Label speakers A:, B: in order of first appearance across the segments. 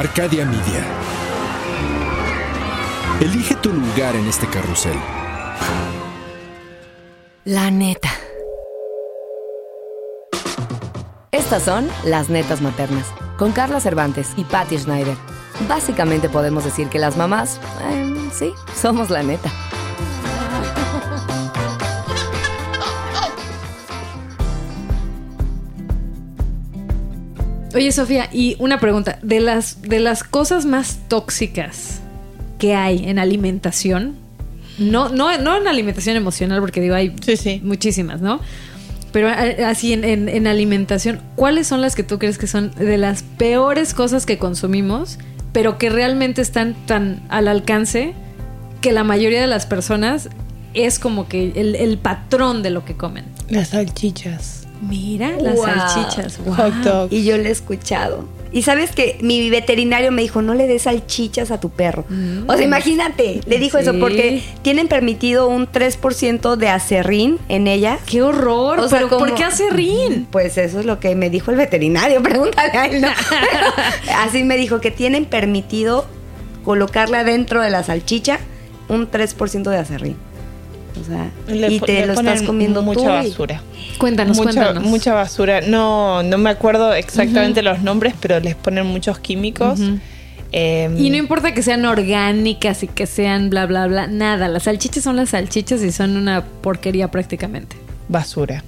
A: Arcadia Media. Elige tu lugar en este carrusel.
B: La neta. Estas son las netas maternas, con Carla Cervantes y Patty Schneider. Básicamente podemos decir que las mamás, eh, sí, somos la neta.
C: Oye, Sofía, y una pregunta. De las, de las cosas más tóxicas que hay en alimentación, no, no, no en alimentación emocional, porque digo, hay
D: Sí, sí.
C: muchísimas, ¿no? Pero así en, en- en alimentación, ¿cuáles son las que tú crees que son de las peores cosas que consumimos, pero que realmente están tan al alcance que la mayoría de las personas es como que el, el patrón de lo que comen?
D: Las salchichas.
C: Mira, las
E: Wow.
C: salchichas.
D: Hot
C: wow.
D: dogs.
E: Y yo lo he escuchado. Y sabes que mi veterinario me dijo, no le des salchichas a tu perro. O sea, imagínate, le dijo eso porque tienen permitido un 3% de acerrín en ellas.
C: ¡Qué horror!
E: O sea,
C: ¿Pero
E: como-
C: por qué hace rin?
E: Pues eso es lo que me dijo el veterinario, pregúntale a él. ¿no? Así me dijo que tienen permitido colocarla dentro de la salchicha un 3% de acerrín. O sea,
D: Le
E: y te lo estás comiendo
D: mucha
E: tú. y-
D: basura.
C: Cuéntanos,
D: mucha,
C: cuéntanos.
D: mucha basura. No, no me acuerdo exactamente los nombres, pero les ponen muchos químicos. Eh,
C: Y no importa que sean orgánicas y que sean bla, bla, bla, nada. Las salchichas son las salchichas y son una porquería prácticamente.
D: basura.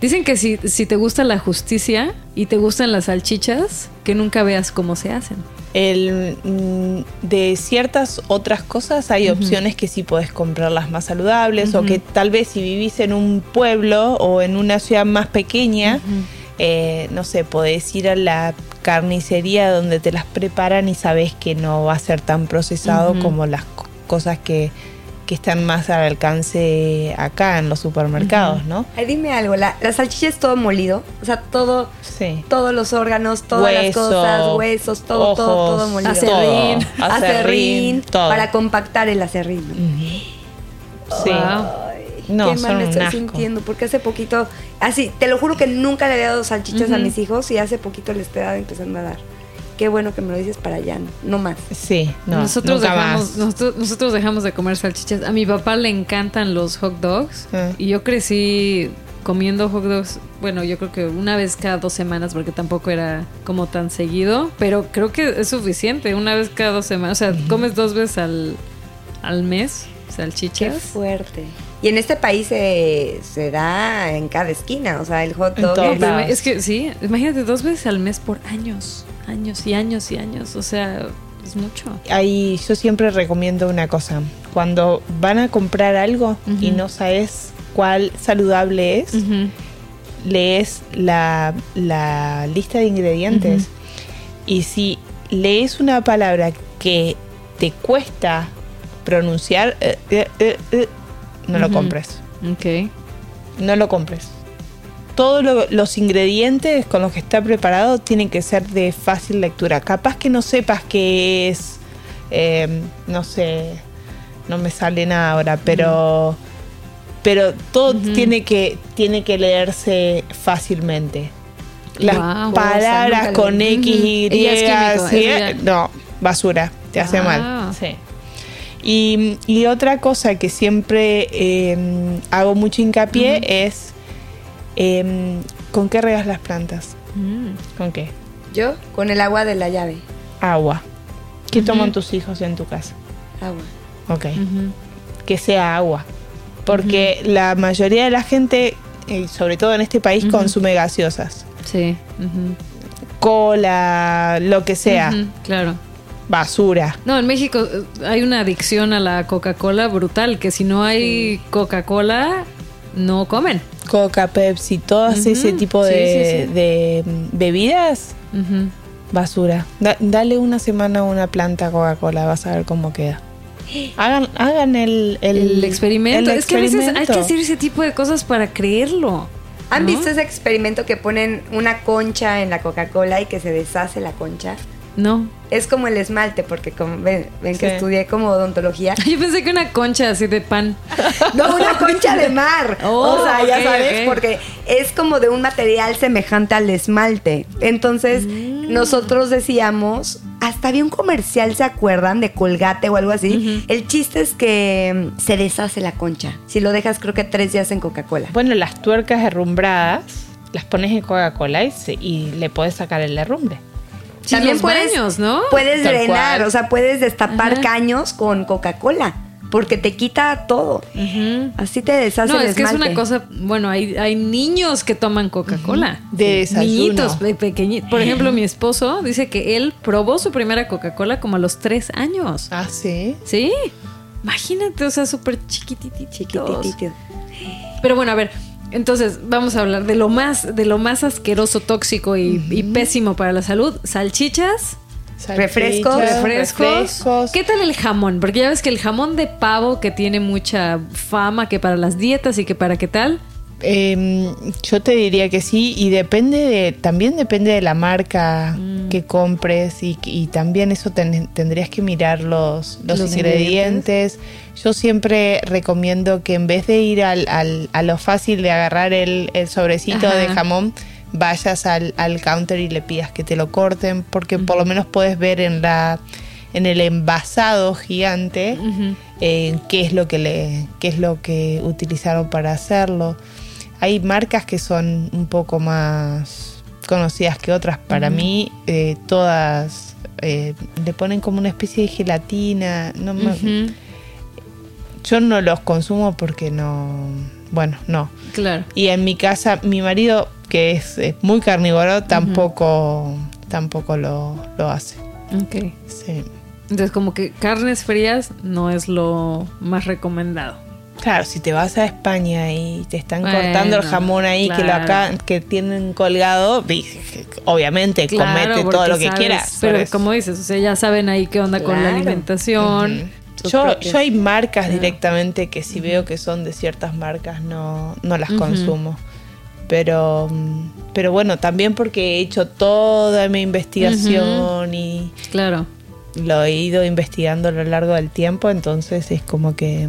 C: Dicen que si, si te gusta la justicia y te gustan las salchichas, que nunca veas cómo se hacen.
D: El, mm, de ciertas otras cosas hay opciones que sí podés comprarlas más saludables o que tal vez si vivís en un pueblo o en una ciudad más pequeña, eh, no sé, podés ir a la carnicería donde te las preparan y sabes que no va a ser tan procesado como las co- cosas que, que están más al alcance acá en los supermercados, ¿no?
E: Ay, dime algo, la, la salchicha es todo molido, o sea, todo,
D: Sí.
E: todos los órganos, todas las cosas, huesos, todo, todo,
D: ojos,
E: todo molido.
C: Acerrín.
D: todo, acerrín, todo.
E: para compactar el acerrín. ¿no?
D: Sí.
C: Wow.
D: No,
E: Qué mal me estoy sintiendo, porque hace poquito, así, te lo juro que nunca le había dado salchichas a mis hijos y hace poquito les estoy empezando a dar. Qué bueno que me lo dices para allá, no, más.
D: Sí, no,
C: nosotros,
D: nunca
C: dejamos,
D: más.
C: nosotros, nosotros dejamos de comer salchichas. A mi papá le encantan los hot dogs y yo crecí comiendo hot dogs, bueno, yo creo que una vez cada dos semanas porque tampoco era como tan seguido, pero creo que es suficiente, una vez cada dos semanas, o sea, comes dos veces al, al mes
E: Qué
C: salchichas.
E: fuerte. Y en este país se, se da en cada esquina, o sea, el hot dog. Es
C: que sí, imagínate dos veces al mes por años, años y años y años, o sea, es mucho.
D: Ahí yo siempre recomiendo una cosa. Cuando van a comprar algo y no sabes cuál saludable es, lees la, la lista de ingredientes. Y si lees una palabra que te cuesta pronunciar, eh, eh, eh, no lo compres.
C: Ok.
D: No lo compres. Todos lo- los ingredientes con los que está preparado tienen que ser de fácil lectura. Capaz que no sepas qué es, eh, no sé, no me sale nada ahora, pero, pero todo tiene que tiene que leerse fácilmente. Las palabras con X. Y,
C: Y eso ya-
D: no, basura, te hace mal. Sí. Y, y otra cosa que siempre eh, hago mucho hincapié es eh, ¿con qué regas las plantas?
C: Mm.
D: ¿Con qué?
E: Yo con el agua de la llave.
D: Agua. ¿Qué toman tus hijos en tu casa?
E: Agua.
D: Ok. Que sea agua. Porque la mayoría de la gente, eh, sobre todo en este país, consume gaseosas.
C: Sí.
D: Cola, lo que sea.
C: Claro.
D: Basura.
C: No, en México eh, hay una adicción a la Coca-Cola brutal, que si no hay Coca-Cola, no comen.
D: Coca, Pepsi, todo ese tipo de,
C: sí, sí.
D: de, bebidas, basura. Da- dale una semana a una planta Coca-Cola, vas a ver cómo queda. Hagan, hagan el, el,
C: El, experimento.
D: el
C: es que a veces hay que hacer ese tipo de cosas para creerlo.
E: ¿Han
C: ¿no?
E: visto ese experimento que ponen una concha en la Coca-Cola y que se deshace la concha?
C: No.
E: Es como el esmalte, porque como ven, ven que estudié como odontología.
C: Yo pensé que una concha así de pan.
E: No, una concha de mar.
C: Oh,
E: o sea, ya sabes, porque es como de un material semejante al esmalte. Entonces,
C: Mm.
E: nosotros decíamos, hasta había un comercial, ¿se acuerdan? De Colgate o algo así. El chiste es que mm, se deshace la concha. Si lo dejas, creo que tres días en Coca-Cola.
D: Bueno, las tuercas herrumbradas las pones en Coca-Cola y, se- y le puedes sacar el herrumbre.
C: Sí, los baños, ¿no?
E: Puedes
D: Tal
E: drenar,
D: cual.
E: o sea, puedes destapar
C: Ajá.
E: caños con Coca-Cola. Porque te quita todo. Así te deshace
C: No, es que es una cosa, bueno, hay, hay niños que toman Coca-Cola.
D: De desayuno.
C: Niñitos pe- pequeñitos. Por ejemplo, mi esposo dice que él probó su primera Coca-Cola como a los tres años.
D: Ah, sí.
C: ¿Sí? Imagínate, o sea, súper chiquitititos.
E: Chiquititito.
C: Pero bueno, a ver, entonces vamos a hablar de lo más, de lo más asqueroso, tóxico y, y pésimo para la salud. Salchichas,
E: Refrescos.
D: Salchichas,
C: refrescos.
D: refrescos.
C: ¿Qué tal el jamón? Porque ya ves que el jamón de pavo que tiene mucha fama que para las dietas y que para qué tal.
D: Eh, yo te diría que sí y depende de también depende de la marca que compres y, y también eso ten- tendrías que mirar los, los,
C: Los
D: ingredientes. Yo siempre recomiendo que en vez de ir al, al- a lo fácil de agarrar el, el sobrecito
C: Ajá.
D: de jamón, vayas al, al counter y le pidas que te lo corten porque por lo menos puedes ver en la en el envasado gigante eh, qué es lo que le qué es lo que utilizaron para hacerlo hay marcas que son un poco más conocidas que otras. Para mí eh, todas eh, le ponen como una especie de gelatina. No me- yo no los consumo porque no bueno no.
C: Claro.
D: y en mi casa mi marido que es, muy carnívoro tampoco tampoco lo, lo hace.
C: Ok.
D: sí.
C: Entonces, como que carnes frías no es lo más recomendado.
D: Claro, si te vas a España y te están
C: Bueno,
D: cortando el jamón ahí que lo acá que tienen colgado, vi- obviamente comete todo lo que
C: sabes-
D: quieras.
C: Pero como dices, o sea, ya saben ahí qué onda con la alimentación.
D: yo, yo hay marcas directamente que si veo que son de ciertas marcas no, no las consumo. Pero, pero bueno, también porque he hecho toda mi investigación y
C: Claro.
D: lo he ido investigando a lo largo del tiempo, entonces es como que...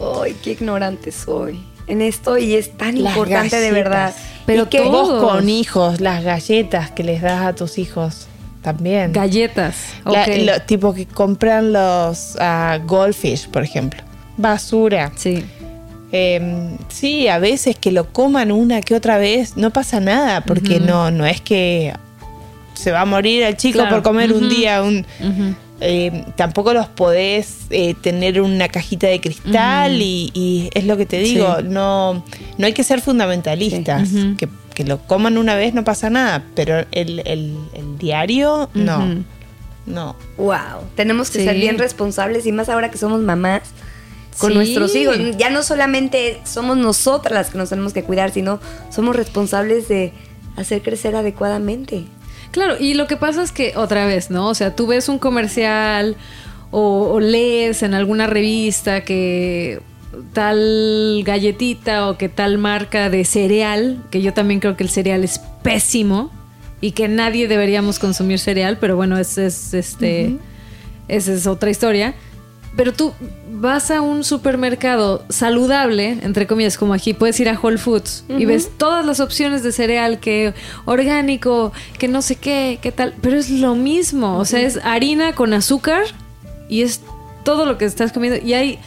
E: Ay, qué ignorante soy en esto y es tan
D: Las
E: importante de verdad.
C: Pero todo-
D: Vos con hijos, las galletas que les das a tus hijos también.
C: Galletas.
D: La-
C: ok.
D: lo- tipo que compran los ah, goldfish, por ejemplo. Basura.
C: Sí.
D: Eh, sí, a veces que lo coman una que otra vez, no pasa nada, porque no, no es que se va a morir el chico
C: Claro.
D: por comer un día un... eh, tampoco los podés eh, tener una cajita de cristal y, y es lo que te digo,
C: Sí.
D: no, no hay que ser fundamentalistas,
C: Sí.
D: Que, que lo coman una vez no pasa nada, pero el, el- el diario no, no.
E: Wow, tenemos que
C: Sí.
E: ser bien responsables y más ahora que somos mamás con
C: Sí.
E: nuestros hijos. Ya no solamente somos nosotras las que nos tenemos que cuidar, sino somos responsables de hacer crecer adecuadamente.
C: Claro, y lo que pasa es que otra vez, ¿no? O sea, tú ves un comercial o, o lees en alguna revista que tal galletita o que tal marca de cereal, que yo también creo que el cereal es pésimo y que nadie deberíamos consumir cereal, pero bueno, ese es este esa es otra historia. Pero tú vas a un supermercado saludable, entre comillas, como aquí, puedes ir a Whole Foods y ves todas las opciones de cereal, que orgánico, que no sé qué, qué tal, pero es lo mismo, o sea, es harina con azúcar y es todo lo que estás comiendo. Y hay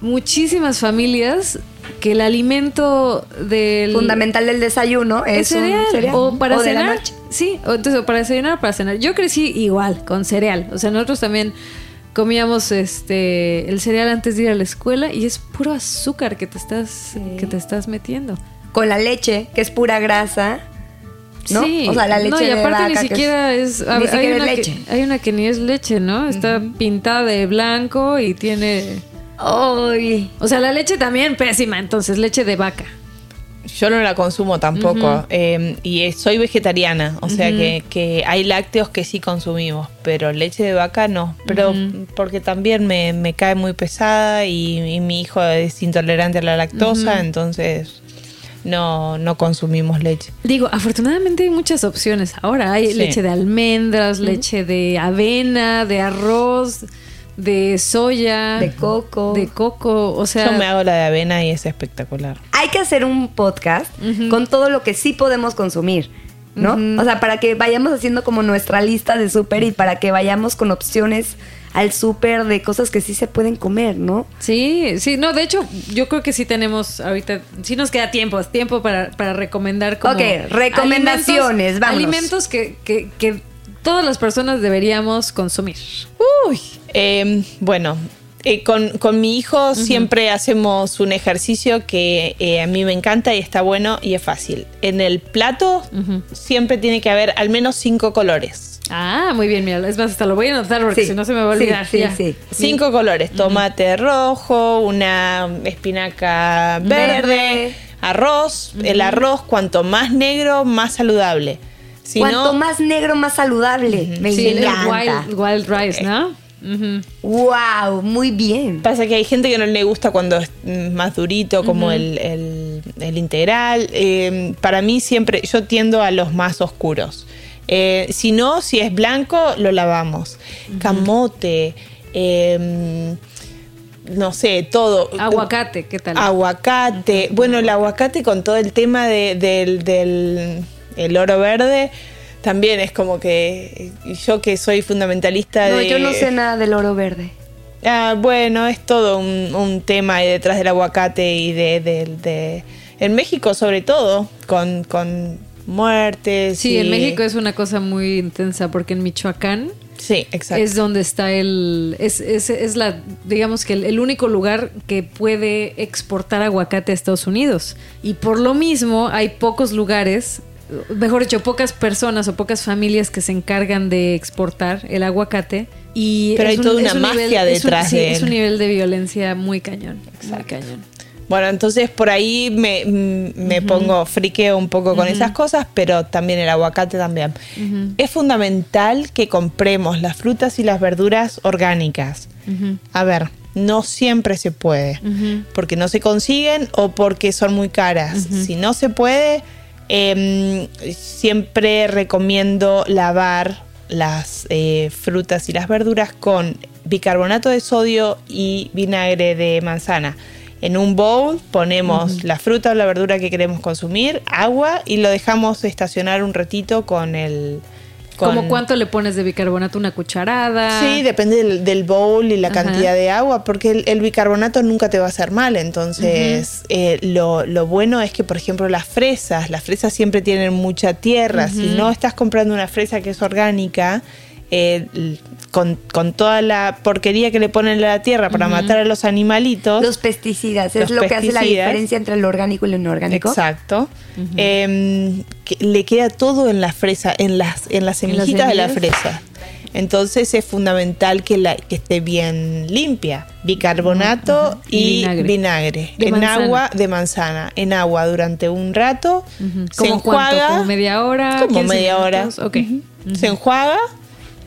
C: muchísimas familias que el alimento del...
E: Fundamental del desayuno es,
C: cereal.
E: un cereal.
C: O para
E: de la
C: cenar.
E: noche.
C: Sí, o entonces o para desayunar o para cenar. Yo crecí igual, con cereal. O sea, nosotros también comíamos este el cereal antes de ir a la escuela y es puro azúcar que te estás, que te estás metiendo.
E: Con la leche, que es pura grasa. ¿No?
C: Sí.
E: O sea, la leche
C: No, y
E: de
C: aparte
E: vaca,
C: ni
E: que es-
C: siquiera es,
E: ni
C: hay,
E: siquiera es
C: una
E: leche.
C: Que, hay una que ni es leche, ¿no? Está pintada de blanco y tiene
E: Ay.
C: o sea, la leche también pésima, entonces leche de vaca.
D: Yo no la consumo tampoco eh, y eh, soy vegetariana, o sea que, que hay lácteos que sí consumimos, pero leche de vaca no, pero porque también me, me cae muy pesada y, y mi hijo es intolerante a la lactosa, entonces no, no consumimos leche.
C: Digo, afortunadamente hay muchas opciones. Ahora hay
D: Sí.
C: leche de almendras, leche de avena, de arroz, de soya,
E: De coco.
C: de coco. O sea,
D: Yo me hago la de avena y es espectacular.
E: Hay que hacer un podcast con todo lo que sí podemos consumir, ¿no? O sea, para que vayamos haciendo como nuestra lista de súper y para que vayamos con opciones al súper de cosas que sí se pueden comer, ¿no?
C: Sí, sí, no, de hecho, yo creo que sí tenemos ahorita, sí nos queda tiempo, tiempo para, para recomendar como
E: Ok, recomendaciones,
C: alimentos,
E: vámonos.
C: alimentos que, que, que todas las personas deberíamos consumir.
D: Uy, eh, bueno, eh, con, con mi hijo siempre hacemos un ejercicio que eh, a mí me encanta y está bueno y es fácil. En el plato siempre tiene que haber al menos cinco colores.
C: Ah, muy bien, mira, es más, hasta lo voy a anotar porque
E: Sí,
C: si no se me va a
E: sí,
C: olvidar.
E: sí, sí.
D: Cinco colores, tomate rojo, una espinaca verde,
E: Verde.
D: arroz. El arroz, cuanto más negro, más saludable. Si
E: Cuanto
D: no,
E: más negro, más saludable. Me
C: Sí, el
E: encanta.
C: wild, wild rice, ¿no?
E: Wow, muy bien.
D: Pasa que hay gente que no le gusta cuando es más durito, como el, el- el integral. Eh, para mí siempre, yo tiendo a los más oscuros. Eh, si no, si es blanco, lo lavamos. Camote, eh, no sé, todo.
C: Aguacate, ¿qué tal?
D: Aguacate. Bueno, el aguacate con todo el tema de- del, del el oro verde. También es como que yo que soy fundamentalista
E: No,
D: de...
E: yo no sé nada del oro verde.
D: Ah, bueno, es todo un, un tema detrás del aguacate y de, de- de- en México sobre todo, con, con muertes.
C: Sí,
D: y-
C: en México es una cosa muy intensa porque en Michoacán
D: Sí, exacto.
C: es donde está el es, es, es la digamos que el, el único lugar que puede exportar aguacate a Estados Unidos y por lo mismo hay pocos lugares mejor dicho pocas personas o pocas familias que se encargan de exportar el aguacate y
D: Pero
C: es
D: hay toda
C: es
D: una magia
C: es un-
D: detrás
C: sí,
D: de
C: es
D: él.
C: un nivel de violencia muy cañón muy cañón
D: Bueno, entonces por ahí me, mm, me pongo friqueo un poco con esas cosas, pero también el aguacate también. Es fundamental que compremos las frutas y las verduras orgánicas. A ver, no siempre se puede, porque no se consiguen o porque son muy caras. Si no se puede, em, siempre recomiendo lavar las eh, frutas y las verduras con bicarbonato de sodio y vinagre de manzana. En un bowl ponemos la fruta o la verdura que queremos consumir, agua y lo dejamos estacionar un ratito con el... con-
C: como cuánto le pones de bicarbonato una cucharada
D: Sí, depende del, del bowl y la
C: Ajá.
D: cantidad de agua, porque el, el bicarbonato nunca te va a hacer mal. Entonces, eh, lo, lo bueno es que, por ejemplo, las fresas, las fresas siempre tienen mucha tierra. Si no estás comprando una fresa que es orgánica, eh, con, con toda la porquería que le ponen a la tierra para matar a los animalitos.
E: Los pesticidas, es
D: Los
E: lo que hace la diferencia entre lo orgánico y lo inorgánico.
D: Exacto. Le queda todo en la fresa, en las, en las
C: ¿En las
D: semillitas de la fresa. Entonces es fundamental que, la, que esté bien limpia. Bicarbonato
C: Y
D: y,
C: vinagre.
D: en
C: manzana.
D: agua de manzana. En agua durante un rato. Se enjuaga.
C: ¿Como media hora?
D: Como
C: 15
D: media hora.
C: minutos? Ok.
D: Se enjuaga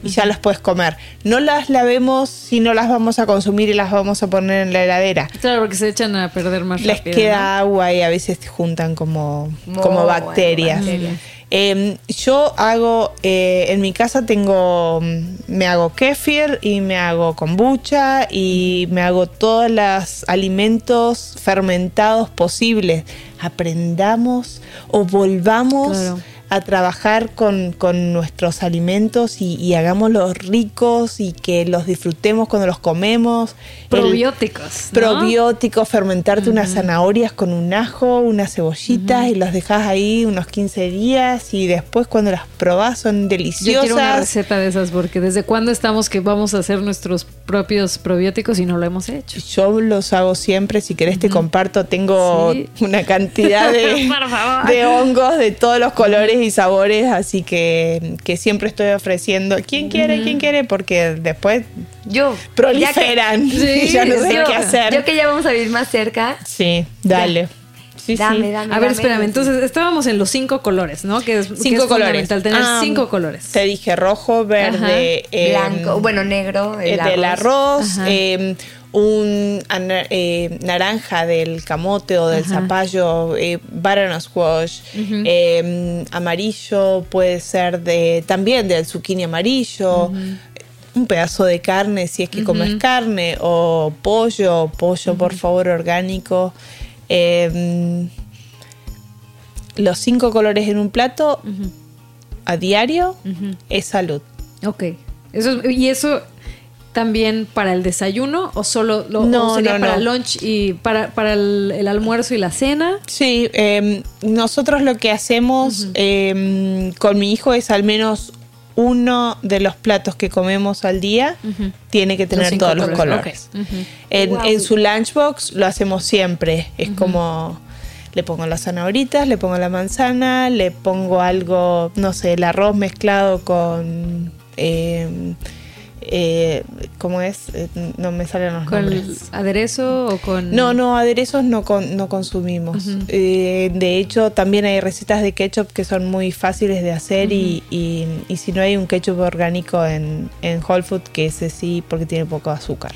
D: y ya las puedes comer. No las lavemos si no las vamos a consumir y las vamos a poner en la heladera.
C: Claro, porque se echan a perder más
D: Les
C: rápido.
D: queda
C: ¿no?
D: agua y a veces se juntan como,
E: Mo-
D: como
E: bueno,
D: bacterias.
E: bacterias.
D: Eh, yo hago, eh, en mi casa tengo, mm, me hago kefir y me hago kombucha y me hago todos los alimentos fermentados posibles. Aprendamos o volvamos
C: Claro.
D: A trabajar con, con nuestros alimentos y, y hagámoslos ricos y que los disfrutemos cuando los comemos. El-
C: Probióticos. ¿no?
D: probióticos, fermentarte unas zanahorias con un ajo, unas cebollitas y las dejas ahí unos 15 días y después cuando las probás son
C: Yo
D: deliciosas.
C: quiero una receta de esas porque desde cuándo estamos que vamos a hacer nuestros propios probióticos y no lo hemos hecho.
D: Yo los hago siempre, si querés te comparto, tengo
C: Sí.
D: una cantidad de, de hongos de todos los colores y sabores, así que, que siempre estoy ofreciendo. ¿Quién quiere? ¿Quién quiere? Porque después
E: Yo.
D: proliferan
C: Sí,
D: y ya no sé
E: yo,
D: qué hacer.
E: yo que ya vamos a vivir más cerca.
D: Sí, dale. Sí,
E: dame,
D: sí.
E: dame.
C: A ver,
E: dame.
C: espérame. Entonces, estábamos en los cinco colores, ¿no? Que es, que
D: Cinco
C: es
D: colores.
C: fundamental tener
D: Ah,
C: cinco colores.
D: Te dije rojo, verde, em,
E: Blanco, bueno, negro, el
D: el del arroz. Em, un eh, naranja del camote o del
C: Ajá.
D: zapallo, eh, squash, eh, amarillo puede ser de también del zucchini amarillo, un pedazo de carne si es que comes carne, o pollo, pollo por favor orgánico. Eh, los cinco colores en un plato a diario es salud.
C: Ok. Eso, es- ¿Y eso también para el desayuno o solo lo,
D: No,
C: o sería
D: no,
C: para
D: no.
C: lunch y para, para el, el almuerzo y la cena?
D: Sí, eh, nosotros lo que hacemos eh, con mi hijo es al menos uno de los platos que comemos al día tiene que tener todos los
C: colores.
D: En,
E: Wow.
D: en su lunchbox lo hacemos siempre. Es como le pongo las zanahoritas, le pongo la manzana, le pongo algo, no sé, el arroz mezclado con eh, eh, ¿cómo es? Eh, no me salen los
C: ¿Con
D: nombres.
C: aderezo o con...?
D: No, no, aderezos no, con- no consumimos. Eh, de hecho, también hay recetas de ketchup que son muy fáciles de hacer y, y- y si no hay un ketchup orgánico en, en Whole Food, que ese sí, porque tiene poco azúcar.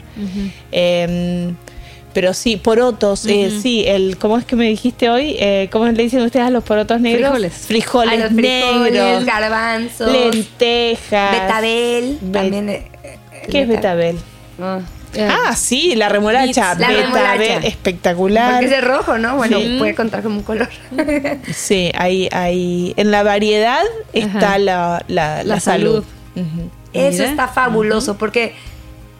D: Eh, pero sí, porotos, eh, sí, el, ¿cómo es que me dijiste hoy? Eh, ¿Cómo le dicen ustedes a los porotos negros?
C: Frijoles.
D: Frijoles,
E: A los frijoles,
D: negros,
E: garbanzos,
D: lentejas.
E: betabel,
D: Be-
E: también.
D: ¿Qué es betabel?
E: Ah.
D: Ah, sí, la remolacha.
E: La
D: betabel,
E: remolacha.
D: espectacular.
E: Porque es de rojo, ¿no? Bueno,
D: Sí.
E: puede contar como un color.
D: Sí, hay, hay, en la variedad está
C: Ajá.
D: la, la, la
C: La
D: salud.
E: Eso
C: Mira.
E: está fabuloso porque,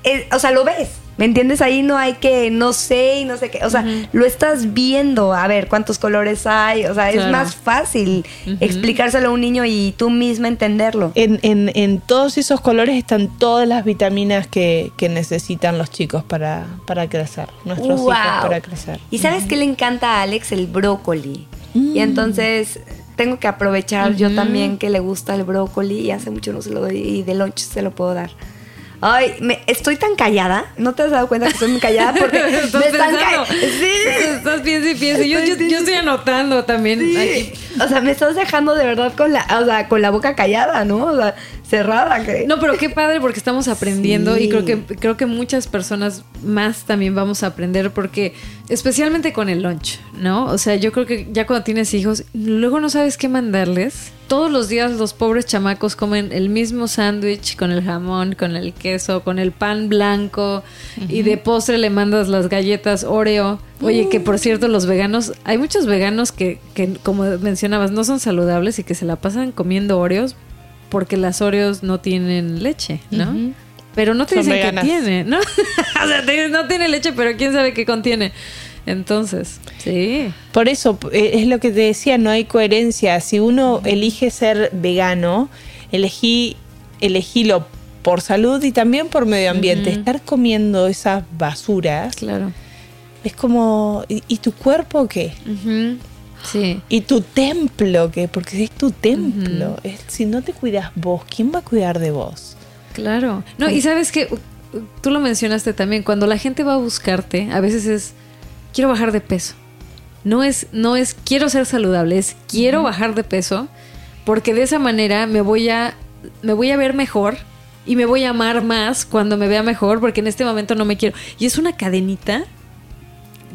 E: eh, o sea, lo ves. ¿Me entiendes? Ahí no hay que no sé y no sé qué. O sea, lo estás viendo. A ver cuántos colores hay. O sea, es
C: Claro.
E: más fácil explicárselo a un niño y tú misma entenderlo.
D: En, en, en todos esos colores están todas las vitaminas que, que necesitan los chicos para, para crecer, nuestros
E: Wow.
D: hijos para crecer.
E: ¿Y sabes qué le encanta a Alex? El brócoli. Y entonces tengo que aprovechar yo también que le gusta el brócoli y hace mucho no se lo doy y de lunch se lo puedo dar. Ay, me, estoy tan callada. ¿No te has dado cuenta que estoy muy callada? Porque
C: Estás
E: me están
C: pensando.
E: Sí.
C: Estás piensa y piensa. Yo, yo, yo estoy anotando también. aquí.
E: O sea, me estás dejando de verdad con la, o sea, con la boca callada, ¿no? O sea, cerrada. Que...
C: No, pero qué padre porque estamos aprendiendo
E: Sí.
C: y creo que creo que muchas personas más también vamos a aprender porque especialmente con el lunch, ¿no? O sea, yo creo que ya cuando tienes hijos, luego no sabes qué mandarles. Todos los días los pobres chamacos comen el mismo sándwich con el jamón, con el queso, con el pan blanco y de postre le mandas las galletas Oreo. Oye, que por cierto, los veganos, hay muchos veganos que, que como mencionabas, no son saludables y que se la pasan comiendo Oreos porque las Oreos no tienen leche, ¿no? Pero no te
D: Son
C: dicen
D: veganas.
C: que tiene, ¿no? o sea, te dicen, no tiene leche, pero quién sabe qué contiene. Entonces, sí.
D: Por eso, eh, es lo que te decía, no hay coherencia. Si uno elige ser vegano, elegí, elegílo por salud y también por medio ambiente. Estar comiendo esas basuras
C: Claro.
D: es como, ¿y, y tu cuerpo qué?
C: Ujú. Sí.
D: ¿Y tu templo qué? Porque es tu templo. Es- si no te cuidas vos, ¿quién va a cuidar de vos?
C: Claro. No, y sabes que tú lo mencionaste también, cuando la gente va a buscarte, a veces es quiero bajar de peso. No es no es quiero ser saludable, es quiero bajar de peso porque de esa manera me voy a me voy a ver mejor y me voy a amar más cuando me vea mejor porque en este momento no me quiero. Y es una cadenita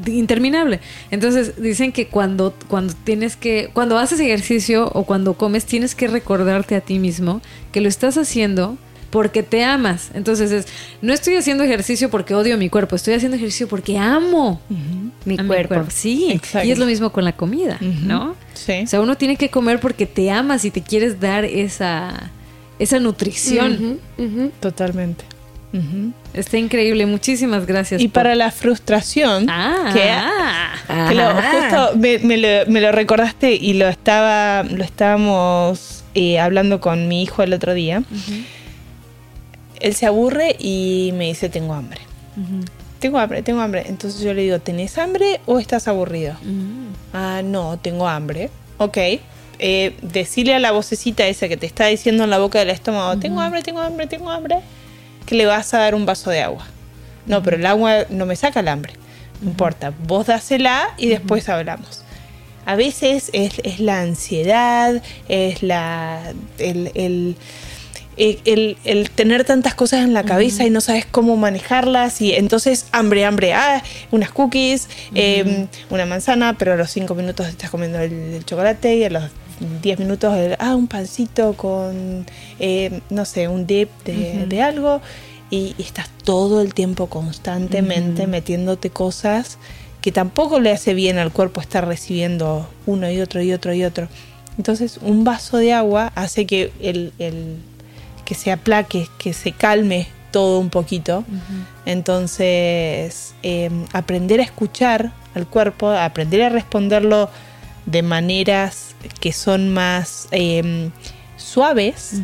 C: interminable. Entonces dicen que cuando cuando tienes que cuando haces ejercicio o cuando comes tienes que recordarte a ti mismo que lo estás haciendo porque te amas. Entonces es no estoy haciendo ejercicio porque odio mi cuerpo, estoy haciendo ejercicio porque amo
E: Mi cuerpo.
C: Sí,
D: Exacto.
C: y es lo mismo con la comida, ¿no?
D: Sí.
C: O sea, uno tiene que comer porque te amas y te quieres dar esa esa nutrición.
D: Totalmente.
C: Está increíble. Muchísimas gracias.
D: Y
C: por-
D: para la frustración,
C: Ah,
D: que,
C: ah.
D: que lo,
E: Ajá.
D: justo me, me lo, me lo recordaste y lo estaba lo estábamos eh, hablando con mi hijo el otro día. Él se aburre y me dice, tengo hambre. Tengo hambre, tengo hambre. Entonces yo le digo, ¿tenés hambre o estás aburrido? Ah, no, tengo hambre. Ok. Eh, decirle a la vocecita esa que te está diciendo en la boca del estómago, tengo hambre, tengo hambre, tengo hambre, que le vas a dar un vaso de agua. No, pero el agua no me saca el hambre. No importa, vos dásela y después hablamos. A veces es, es la ansiedad, es la, el, el- eh, el, el tener tantas cosas en la cabeza y no sabes cómo manejarlas y entonces hambre, hambre, ah, unas cookies, eh, una manzana, pero a los cinco minutos estás comiendo el, el chocolate y a los 10 minutos, el- ah, un pancito con, eh, no sé, un dip de, de algo y, y estás todo el tiempo constantemente metiéndote cosas que tampoco le hace bien al cuerpo estar recibiendo uno y otro y otro y otro. Entonces un vaso de agua hace que el, el- que se aplaque, que se calme todo un poquito. Entonces eh, aprender a escuchar al cuerpo, aprender a responderlo de maneras que son más eh, suaves,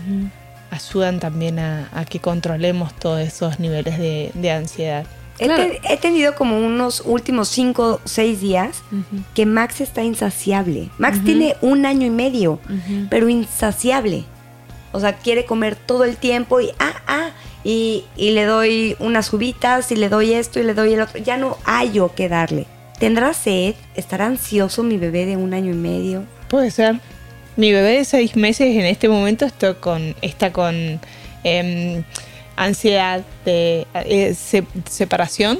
D: ayudan también a, a que controlemos todos esos niveles de, de ansiedad.
E: He,
C: Claro.
E: te- he tenido como unos últimos 5 o 6 días que Max está insaciable. Max tiene un año y medio, pero insaciable. O sea, quiere comer todo el tiempo y ah, ah, y, y le doy unas uvitas y le doy esto y le doy el otro. Ya no hallo qué darle. ¿Tendrá sed? ¿Estará ansioso mi bebé de un año y medio?
D: Puede ser. Mi bebé de seis meses en este momento está con, está con em, ansiedad de eh, se- separación.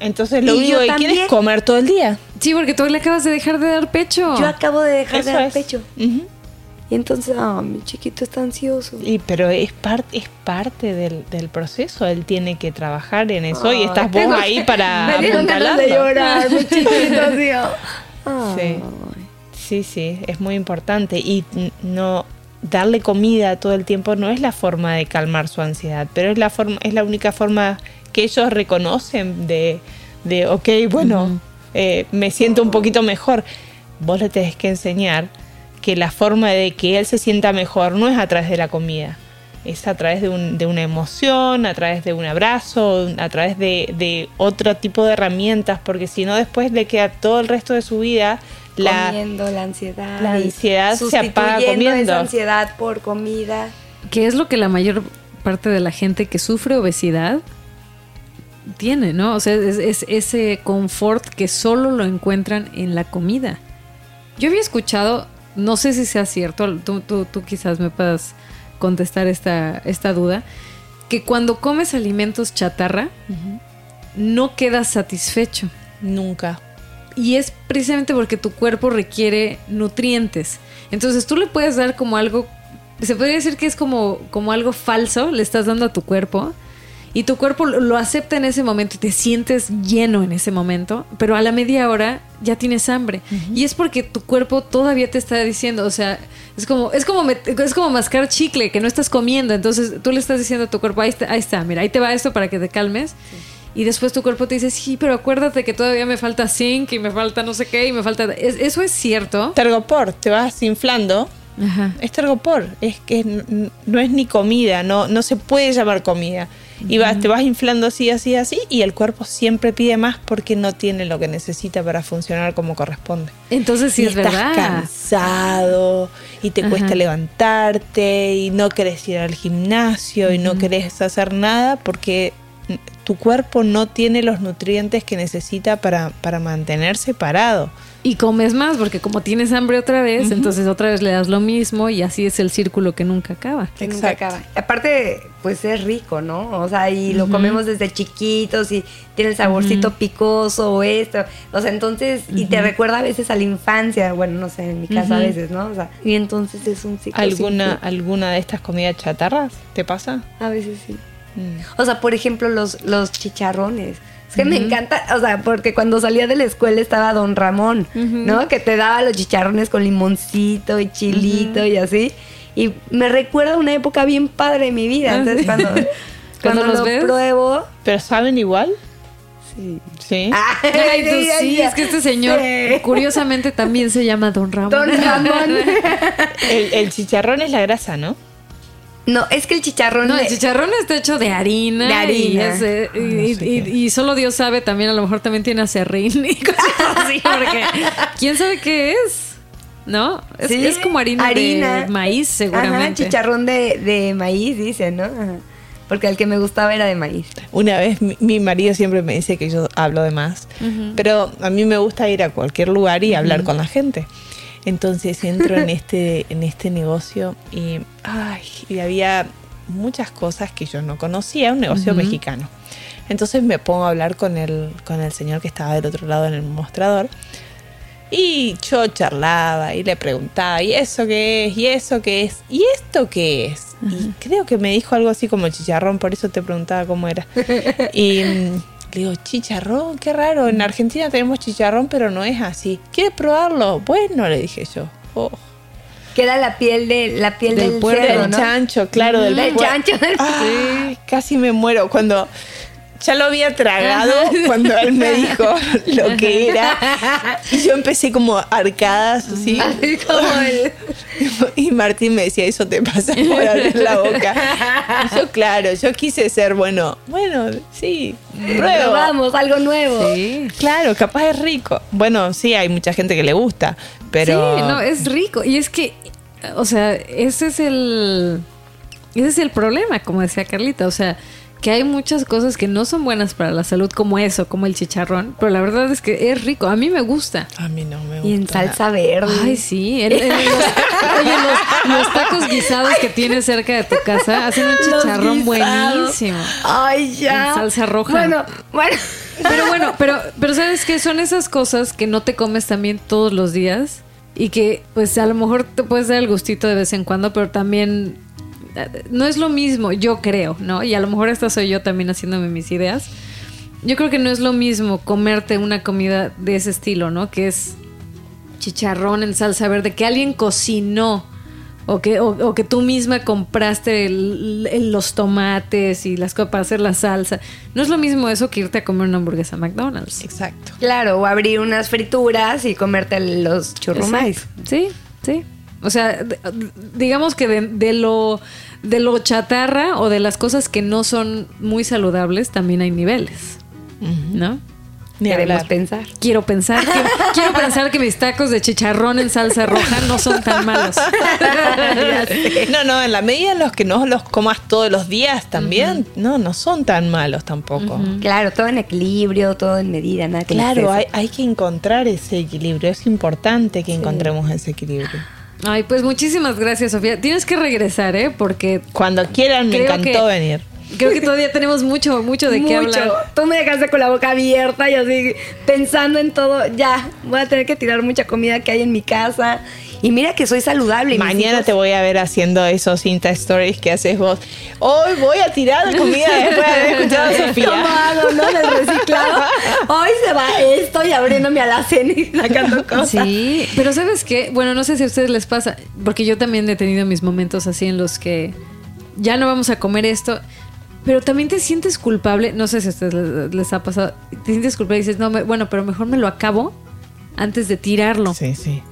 D: Entonces lo
E: Y
D: único que quiere es comer todo el día.
C: Sí, porque tú le acabas de dejar de dar pecho.
E: Yo acabo de dejar
D: Eso
E: de dar
D: es.
E: pecho. Y entonces, ah, mi chiquito está ansioso.
D: Y, pero es, parte es parte del, del proceso. Él tiene que trabajar en eso y
E: Ay,
D: estás vos ahí
E: que-
D: para
E: Me dieron ganas de llorar, mi chiquito, así, ah.
D: Sí. Sí, sí, es muy importante. Y no darle comida todo el tiempo no es la forma de calmar su ansiedad, pero es la forma, es la única forma que ellos reconocen de, de ok, bueno, eh, me siento un poquito mejor. Vos le tenés que enseñar que la forma de que él se sienta mejor no es a través de la comida, es a través de, un- de una emoción, a través de un abrazo, a través de, de otro tipo de herramientas, porque si no después le queda todo el resto de su vida la,
E: comiendo la ansiedad.
D: la ansiedad se apaga
E: sustituyendo
D: comiendo.
E: esa ansiedad por comida.
C: que es lo que la mayor parte de la gente que sufre obesidad tiene, ¿no? O sea, es, es ese confort que solo lo encuentran en la comida. Yo había escuchado, no sé si sea cierto, tú, tú- tú quizás me puedas contestar esta, esta duda, que cuando comes alimentos chatarra, no quedas satisfecho.
D: Nunca.
C: Y es precisamente porque tu cuerpo requiere nutrientes. Entonces tú le puedes dar como algo, se podría decir que es como, como algo falso, le estás dando a tu cuerpo. Y tu cuerpo lo acepta en ese momento y te sientes lleno en ese momento, pero a la media hora ya tienes hambre. Y es porque tu cuerpo todavía te está diciendo, o sea, es como, es como, es como mascar chicle que no estás comiendo. Entonces tú le estás diciendo a tu cuerpo, ahí está, ahí está, mira, ahí te va esto para que te calmes. Y después tu cuerpo te dice, sí, pero acuérdate que todavía me falta zinc y me falta no sé qué y me falta... ¿Es- ¿Eso es cierto?
D: Tergopor, te vas inflando.
C: Ajá.
D: Es tergopor, es que no es ni comida, no, no se puede llamar comida. Y vas, te vas inflando así, así, así, y el cuerpo siempre pide más porque no tiene lo que necesita para funcionar como corresponde.
C: Entonces sí
D: y
C: es
D: estás
C: verdad.
D: cansado y te
C: Ajá.
D: cuesta levantarte y no querés ir al gimnasio y no querés hacer nada porque tu cuerpo no tiene los nutrientes que necesita para, para mantenerse parado.
C: Y comes más porque como tienes hambre otra vez, entonces otra vez le das lo mismo y así es el círculo que nunca acaba.
E: Que nunca
D: Exacto.
E: acaba. Aparte, pues es rico, ¿no? O sea, y lo comemos desde chiquitos y tiene el saborcito picoso o esto. O sea, entonces, y te recuerda a veces a la infancia. Bueno, no sé, en mi casa a veces, ¿no? O sea, y entonces es un ciclo.
D: ¿Alguna. ¿Alguna de estas comidas chatarras te pasa?
E: A veces sí.
D: Mm.
E: O sea, por ejemplo, los, los chicharrones. Es que me encanta, o sea, porque cuando salía de la escuela estaba Don Ramón, ¿no? Que te daba los chicharrones con limoncito y chilito y así. Y me recuerda una época bien padre de mi vida.
C: Ah,
E: Entonces,
C: sí.
E: cuando,
C: Cuando
E: cuando
C: los
E: lo
C: ves.
E: pruebo.
D: ¿Pero saben igual?
E: Sí.
D: Sí.
C: Ay, tú sí, es que este señor
E: Sí.
C: curiosamente también se llama Don Ramón.
E: Don Ramón.
D: El, el chicharrón es la grasa, ¿no?
E: No, es que el chicharrón.
C: No, el chicharrón está hecho de harina.
E: De harina.
C: Y, es, eh, y- y-
D: sé
C: y-
D: qué.
C: y solo Dios sabe también, a lo mejor también tiene acerrín y cosas así, porque ¿quién sabe qué es? ¿No? Es,
E: Sí,
C: es como harina, de maíz,
E: Ajá,
C: seguramente.
E: chicharrón de, de maíz, dice, ¿no? Ajá. Porque el que me gustaba era de maíz.
D: Una vez mi, mi marido siempre me dice que yo hablo de más, pero a mí me gusta ir a cualquier lugar y hablar con la gente. Entonces entro en este, en este negocio y, ay, y había muchas cosas que yo no conocía, un negocio mexicano. Entonces me pongo a hablar con el, con el señor que estaba del otro lado en el mostrador. Y yo charlaba y le preguntaba, ¿y eso qué es? ¿Y eso qué es? ¿Y esto qué es? Y creo que me dijo algo así como chicharrón, por eso te preguntaba cómo era. Y mm, le digo, chicharrón, qué raro. En Argentina tenemos chicharrón, pero no es así. ¿Quieres probarlo? Bueno, le dije yo. Oh.
E: Que era la piel de la piel
C: Del
E: del, cerdo,
D: Del
E: ¿no?
D: chancho, claro, del,
E: Del chancho.
D: Ay, casi me muero cuando ya lo había tragado cuando él me dijo lo que era. Y yo empecé como arcadas así.
E: Así como el...
D: Y Martín me decía, eso te pasa por abrir la boca. Y yo, claro, yo quise ser, bueno, bueno, sí, pruebo.
E: Probamos algo nuevo.
C: Sí.
D: Claro, capaz es rico. Bueno, sí, hay mucha gente que le gusta, pero...
C: Sí, no, es rico. Y es que, o sea, ese es el. Ese es el problema, como decía Carlita. O sea, que hay muchas cosas que no son buenas para la salud, como eso, como el chicharrón. Pero la verdad es que es rico. A mí me gusta.
D: A mí no me gusta.
E: Y en salsa verde.
C: Ay, sí. los, oye, los, los tacos guisados que tienes cerca de tu casa hacen un chicharrón buenísimo.
E: Ay, ya.
C: En salsa roja.
E: Bueno, bueno.
C: Pero bueno, pero, pero ¿sabes qué? Son esas cosas que no te comes también todos los días y que pues a lo mejor te puedes dar el gustito de vez en cuando, pero también no es lo mismo, yo creo, ¿no? Y a lo mejor esta soy yo también haciéndome mis ideas. Yo creo que no es lo mismo comerte una comida de ese estilo, ¿no? Que es chicharrón en salsa verde, que alguien cocinó o que, o, o que tú misma compraste el- el- los tomates y las cosas para hacer la salsa. No es lo mismo eso que irte a comer una hamburguesa a McDonald's.
D: Exacto.
E: Claro, o abrir unas frituras y comerte los churrumais.
C: Sí, sí. O sea, digamos que de, de lo de lo chatarra o de las cosas que no son muy saludables también hay niveles, ¿no?
D: Ni
E: Queremos
D: hablar.
E: pensar.
C: Quiero pensar que quiero pensar que mis tacos de chicharrón en salsa roja no son tan malos.
D: No, no, en la medida en los que no los comas todos los días también, no, no son tan malos tampoco.
E: Claro, todo en equilibrio, todo en medida, nada que
D: Claro, hay que encontrar ese equilibrio. Es importante que encontremos ese equilibrio.
C: Ay, pues muchísimas gracias, Sofía. Tienes que regresar, ¿eh? Porque
D: Cuando quieran, me encantó
C: que-
D: venir.
C: creo que todavía tenemos mucho, mucho de qué hablar.
E: Tú me dejaste con la boca abierta y así pensando en todo. Ya, voy a tener que tirar mucha comida que hay en mi casa. Y mira que soy saludable. y
D: Mañana
E: hijos-
D: te voy a ver haciendo esos Insta Stories que haces vos. Hoy voy a tirar comida después de haber escuchado a
E: ¿Cómo
D: Sofía.
E: hago, no? Del reciclado. Hoy se va esto y abriéndome a la cena y sacando cosas.
C: Sí, pero ¿sabes qué? Bueno, no sé si a ustedes les pasa, porque yo también he tenido mis momentos así en los que ya no vamos a comer esto, pero también te sientes culpable, no sé si a ustedes les, les ha pasado, te sientes culpable y dices, no, me- bueno, pero mejor me lo acabo antes de tirarlo.
D: Sí, sí.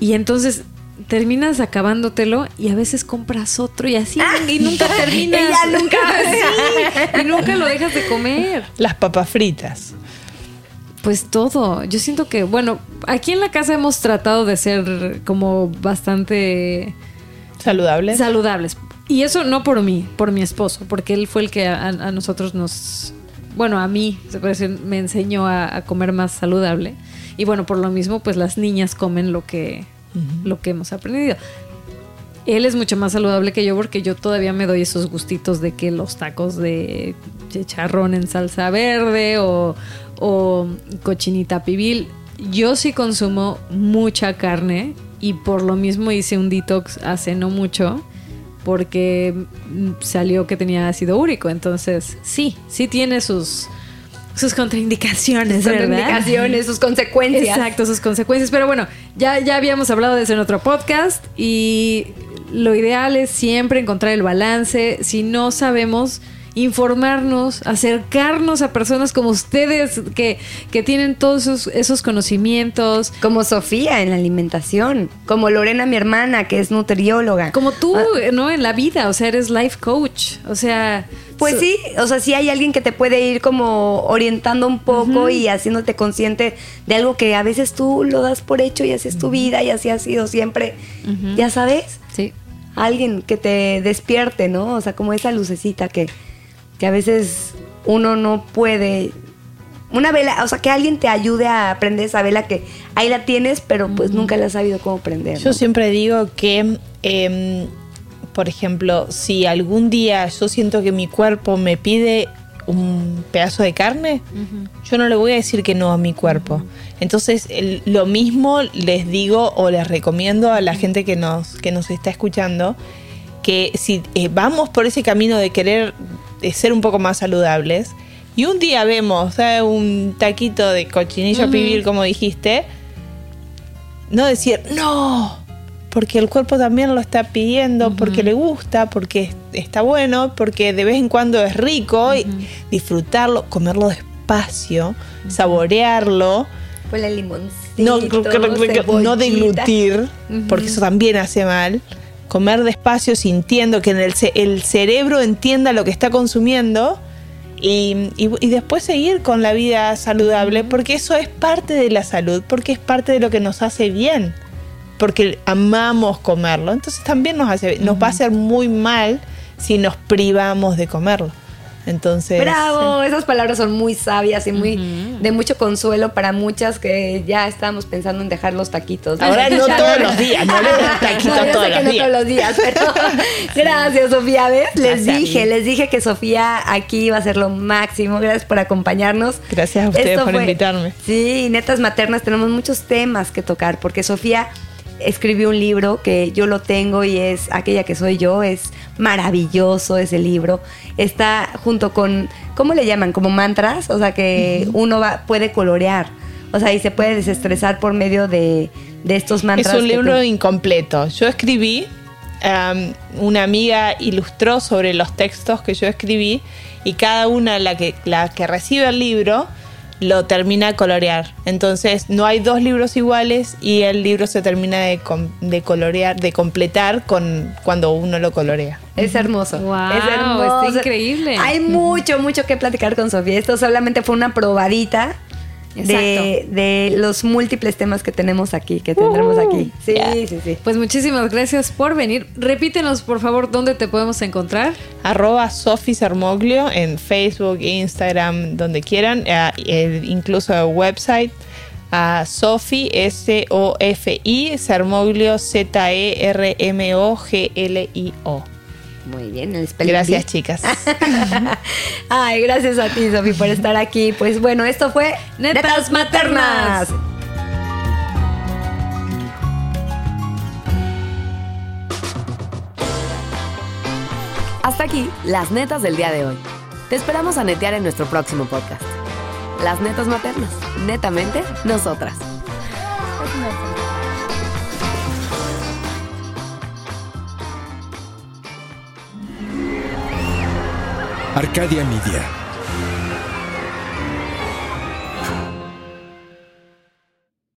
C: Y entonces terminas acabándotelo y a veces compras otro y así y nunca terminas.
E: Y ya nunca.
C: Sí, y nunca lo dejas de comer.
D: Las papas fritas.
C: Pues todo. Yo siento que, bueno, aquí en la casa hemos tratado de ser como bastante
D: ¿Saludables?
C: saludables. Y eso no por mí, por mi esposo, porque él fue el que a, a nosotros nos, bueno, a mí, se puede decir, me enseñó a, a comer más saludable. Y bueno, por lo mismo, pues las niñas comen lo que, lo que hemos aprendido. Él es mucho más saludable que yo porque yo todavía me doy esos gustitos de que los tacos de chicharrón en salsa verde o, o cochinita pibil. Yo sí consumo mucha carne y por lo mismo hice un detox hace no mucho porque salió que tenía ácido úrico. Entonces, sí, sí tiene sus, sus contraindicaciones,
E: Sus
C: ¿verdad?
E: indicaciones, sus consecuencias.
C: Exacto, sus consecuencias. Pero bueno, ya, ya habíamos hablado de eso en otro podcast y lo ideal es siempre encontrar el balance. Si no sabemos informarnos, acercarnos a personas como ustedes que, que tienen todos esos, esos conocimientos.
E: Como Sofía en la alimentación. Como Lorena, mi hermana, que es nutrióloga.
C: Como tú, ¿no? En la vida, o sea, eres life coach. O sea...
E: Pues sí, o sea, sí hay alguien que te puede ir como orientando un poco y haciéndote consciente de algo que a veces tú lo das por hecho y así es tu vida y así ha sido siempre. Ya sabes,
C: Sí.
E: alguien que te despierte, ¿no? O sea, como esa lucecita que, que a veces uno no puede una vela, o sea, que alguien te ayude a aprender esa vela que ahí la tienes, pero pues nunca la has sabido cómo prender.
D: Yo
E: ¿no?
D: siempre digo que, em, por ejemplo, si algún día yo siento que mi cuerpo me pide un pedazo de carne, yo no le voy a decir que no a mi cuerpo. Entonces, el- lo mismo les digo o les recomiendo a la gente que nos, que nos está escuchando, que si eh, vamos por ese camino de querer de ser un poco más saludables, y un día vemos un taquito de cochinillo pibil, como dijiste, no decir, no, porque el cuerpo también lo está pidiendo, porque le gusta, porque es- está bueno, porque de vez en cuando es rico, y disfrutarlo, comerlo despacio, saborearlo,
E: Ponle limoncito,
D: no, no deglutir, porque eso también hace mal. Comer despacio, sintiendo que en el, ce- el cerebro entienda lo que está consumiendo y, y- y después seguir con la vida saludable, porque eso es parte de la salud, porque es parte de lo que nos hace bien, porque amamos comerlo. Entonces también nos, hace, nos va a hacer muy mal si nos privamos de comerlo. Entonces,
E: Bravo, esas palabras son muy sabias y muy de mucho consuelo para muchas que ya estamos pensando en dejar los taquitos.
D: Ahora no todos los días, no des taquitos
E: No, yo
D: todos
E: sé que
D: los
E: no todos los días, pero gracias, Sofía. ¿Ves? Les
D: Gracias.
E: dije, les dije que Sofía aquí iba a ser lo máximo. Gracias por acompañarnos.
D: Gracias a ustedes
E: Esto
D: por invitarme.
E: Sí, netas maternas, tenemos muchos temas que tocar porque Sofía escribió un libro que yo lo tengo y es aquella que soy yo, es maravilloso ese libro. Está junto con, ¿cómo le llaman? Como mantras, o sea que uno va, puede colorear, o sea, y se puede desestresar por medio de, de estos mantras.
D: Es un libro incompleto. Yo escribí, um, una amiga ilustró sobre los textos que yo escribí y cada una, la que, la que recibe el libro, lo termina de colorear. Entonces no hay dos libros iguales y el libro se termina de, com- de colorear, de completar con cuando uno lo colorea.
E: Es hermoso.
C: Guau,
E: es hermoso.
C: está increíble.
E: Hay mucho, mucho que platicar con Sofía. Esto solamente fue una probadita de, de los múltiples temas que tenemos aquí, que tendremos aquí. Sí,
D: Yeah.
E: sí, sí.
C: Pues muchísimas gracias por venir. Repítenos, por favor, dónde te podemos encontrar.
D: Arroba Sofi en Facebook, Instagram, donde quieran, eh, eh, incluso el website. A Sofi, S-O-F-I, Sermoglio, E Z-E-R-M-O-G-L-I-O.
E: Muy bien, el spelling
D: Gracias,
E: bee.
D: chicas.
E: Ay, gracias a ti, Sofi, por estar aquí. Pues bueno, esto fue
C: Netas Maternas.
B: Hasta aquí, las netas del día de hoy. Te esperamos a netear en nuestro próximo podcast. Las netas maternas, netamente nosotras.
A: Arcadia Media.